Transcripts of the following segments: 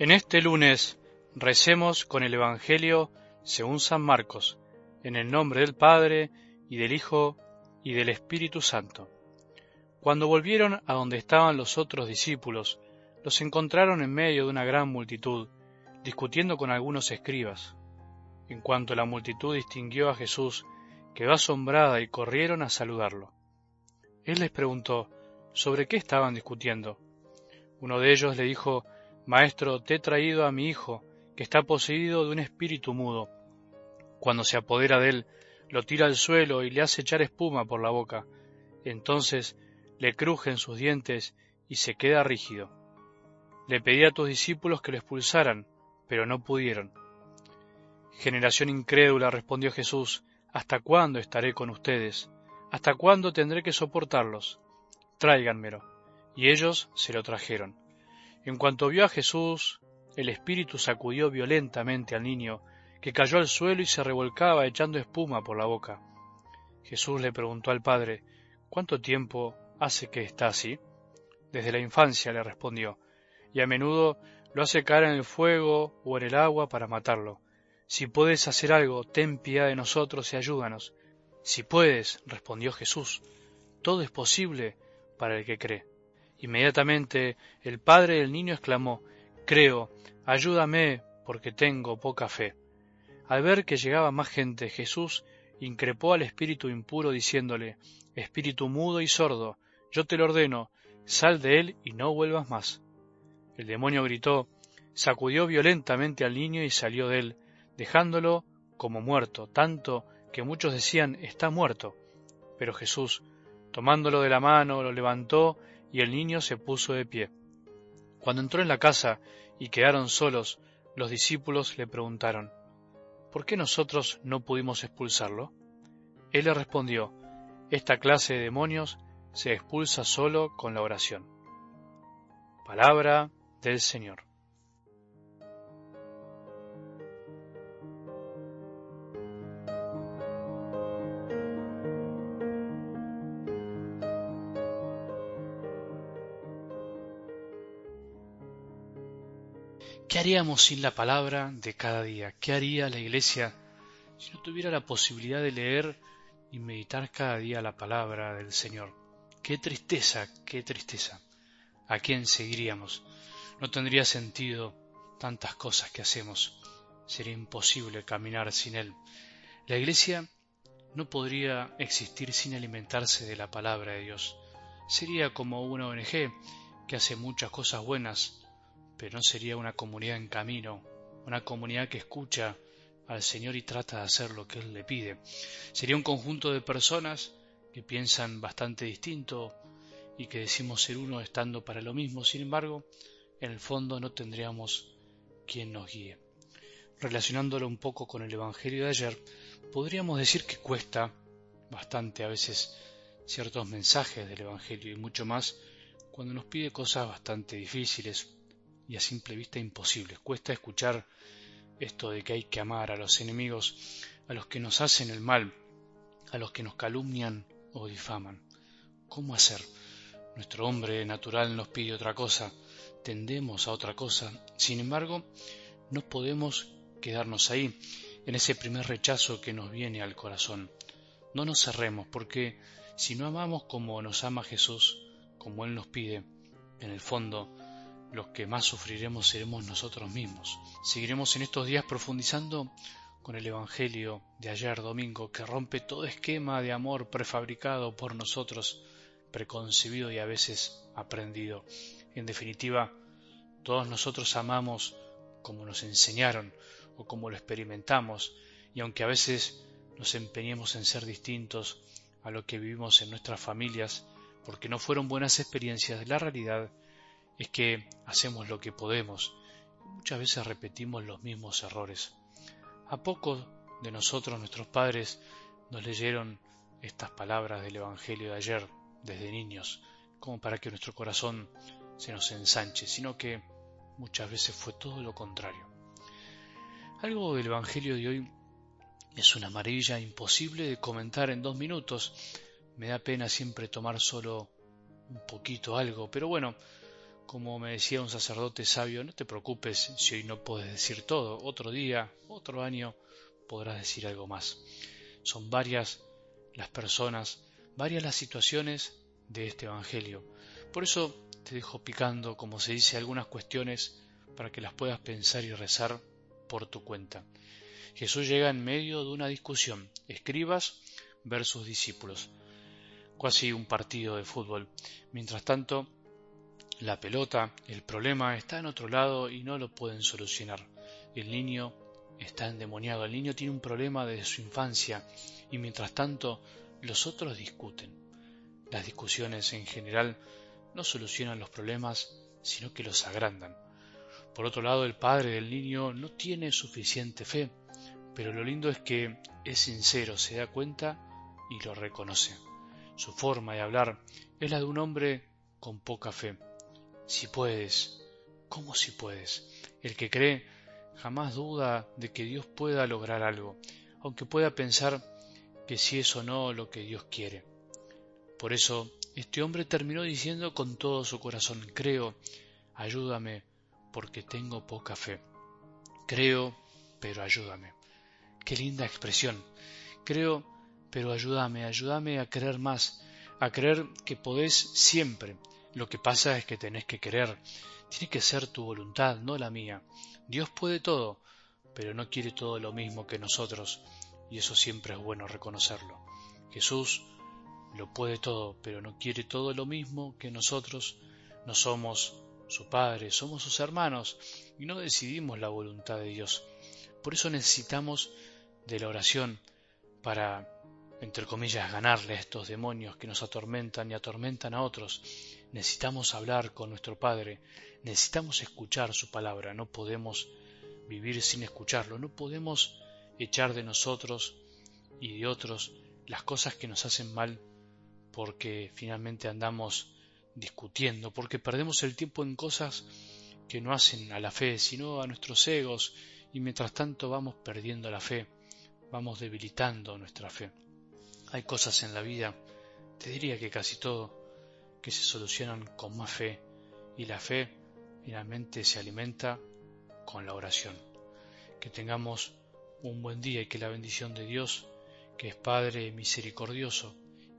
En este lunes recemos con el Evangelio según San Marcos, en el nombre del Padre, y del Hijo, y del Espíritu Santo. Cuando volvieron a donde estaban los otros discípulos, los encontraron en medio de una gran multitud, discutiendo con algunos escribas. En cuanto la multitud distinguió a Jesús, quedó asombrada y corrieron a saludarlo. Él les preguntó sobre qué estaban discutiendo. Uno de ellos le dijo Maestro, te he traído a mi hijo, que está poseído de un espíritu mudo. Cuando se apodera de él, lo tira al suelo y le hace echar espuma por la boca. Entonces le crujen sus dientes y se queda rígido. Le pedí a tus discípulos que lo expulsaran, pero no pudieron. Generación incrédula, respondió Jesús, ¿hasta cuándo estaré con ustedes? ¿Hasta cuándo tendré que soportarlos? Tráiganmelo. Y ellos se lo trajeron. En cuanto vio a Jesús, el espíritu sacudió violentamente al niño, que cayó al suelo y se revolcaba echando espuma por la boca. Jesús le preguntó al padre, ¿Cuánto tiempo hace que está así? Desde la infancia, le respondió, y a menudo lo hace caer en el fuego o en el agua para matarlo. Si puedes hacer algo, ten piedad de nosotros y ayúdanos. Si puedes, respondió Jesús, todo es posible para el que cree. Inmediatamente el padre del niño exclamó, Creo, ayúdame, porque tengo poca fe. Al ver que llegaba más gente, Jesús increpó al espíritu impuro diciéndole, Espíritu mudo y sordo, yo te lo ordeno, sal de él y no vuelvas más. El demonio gritó, sacudió violentamente al niño y salió de él, dejándolo como muerto, tanto que muchos decían, está muerto. Pero Jesús, tomándolo de la mano, lo levantó y el niño se puso de pie. Cuando entró en la casa y quedaron solos, los discípulos le preguntaron, ¿por qué nosotros no pudimos expulsarlo? Él le respondió, esta clase de demonios se expulsa solo con la oración. Palabra del Señor. ¿Qué haríamos sin la palabra de cada día? ¿Qué haría la Iglesia si no tuviera la posibilidad de leer y meditar cada día la palabra del Señor? Qué tristeza, qué tristeza. ¿A quién seguiríamos? No tendría sentido tantas cosas que hacemos. Sería imposible caminar sin Él. La Iglesia no podría existir sin alimentarse de la palabra de Dios. Sería como una ONG que hace muchas cosas buenas, pero no sería una comunidad en camino, una comunidad que escucha al Señor y trata de hacer lo que Él le pide. Sería un conjunto de personas que piensan bastante distinto y que decimos ser uno estando para lo mismo, sin embargo, en el fondo no tendríamos quien nos guíe. Relacionándolo un poco con el Evangelio de ayer, podríamos decir que cuesta bastante a veces ciertos mensajes del Evangelio y mucho más cuando nos pide cosas bastante difíciles, y a simple vista imposible. Cuesta escuchar esto de que hay que amar a los enemigos, a los que nos hacen el mal, a los que nos calumnian o difaman. ¿Cómo hacer? Nuestro hombre natural nos pide otra cosa, tendemos a otra cosa. Sin embargo, no podemos quedarnos ahí, en ese primer rechazo que nos viene al corazón. No nos cerremos, porque si no amamos como nos ama Jesús, como Él nos pide, en el fondo los que más sufriremos seremos nosotros mismos. Seguiremos en estos días profundizando con el Evangelio de ayer domingo que rompe todo esquema de amor prefabricado por nosotros, preconcebido y a veces aprendido. En definitiva, todos nosotros amamos como nos enseñaron o como lo experimentamos, y aunque a veces nos empeñemos en ser distintos a lo que vivimos en nuestras familias, porque no fueron buenas experiencias, de la realidad es que hacemos lo que podemos muchas veces repetimos los mismos errores. ¿A poco de nosotros, nuestros padres, nos leyeron estas palabras del Evangelio de ayer desde niños, como para que nuestro corazón se nos ensanche, sino que muchas veces fue todo lo contrario. Algo del Evangelio de hoy es una maravilla imposible de comentar en dos minutos. Me da pena siempre tomar solo un poquito algo, pero bueno, Como me decía un sacerdote sabio, no te preocupes si hoy no puedes decir todo, otro día, otro año podrás decir algo más. Son varias las personas, varias las situaciones de este Evangelio. Por eso te dejo picando, como se dice, algunas cuestiones para que las puedas pensar y rezar por tu cuenta. Jesús llega en medio de una discusión, escribas versus discípulos, casi un partido de fútbol. Mientras tanto, la pelota, el problema está en otro lado y no lo pueden solucionar. El niño está endemoniado, el niño tiene un problema desde su infancia y mientras tanto los otros discuten. Las discusiones en general no solucionan los problemas, sino que los agrandan. Por otro lado, el padre del niño no tiene suficiente fe, pero lo lindo es que es sincero, se da cuenta y lo reconoce. Su forma de hablar es la de un hombre con poca fe si puedes, ¿cómo si puedes? El que cree jamás duda de que Dios pueda lograr algo, aunque pueda pensar que si es o no lo que Dios quiere. Por eso, este hombre terminó diciendo con todo su corazón, creo, ayúdame, porque tengo poca fe. Creo, pero ayúdame. Qué linda expresión. Creo, pero ayúdame, ayúdame a creer más, a creer que podés siempre, lo que pasa es que tenés que querer. Tiene que ser tu voluntad, no la mía. Dios puede todo, pero no quiere todo lo mismo que nosotros, y eso siempre es bueno reconocerlo. Jesús lo puede todo, pero no quiere todo lo mismo que nosotros. No somos su Padre, somos sus hermanos, y no decidimos la voluntad de Dios. Por eso necesitamos de la oración para, entre comillas, ganarle a estos demonios que nos atormentan y atormentan a otros Necesitamos hablar con nuestro Padre, necesitamos escuchar su palabra, no podemos vivir sin escucharlo, no podemos echar de nosotros y de otros las cosas que nos hacen mal porque finalmente andamos discutiendo, porque perdemos el tiempo en cosas que no hacen a la fe, sino a nuestros egos, y mientras tanto vamos perdiendo la fe, vamos debilitando nuestra fe. Hay cosas en la vida, te diría que casi todo, que se solucionan con más fe y la fe finalmente se alimenta con la oración. Que tengamos un buen día y que la bendición de Dios, que es Padre misericordioso,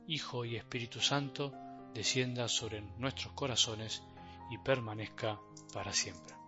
Hijo y Espíritu Santo, descienda sobre nuestros corazones y permanezca para siempre.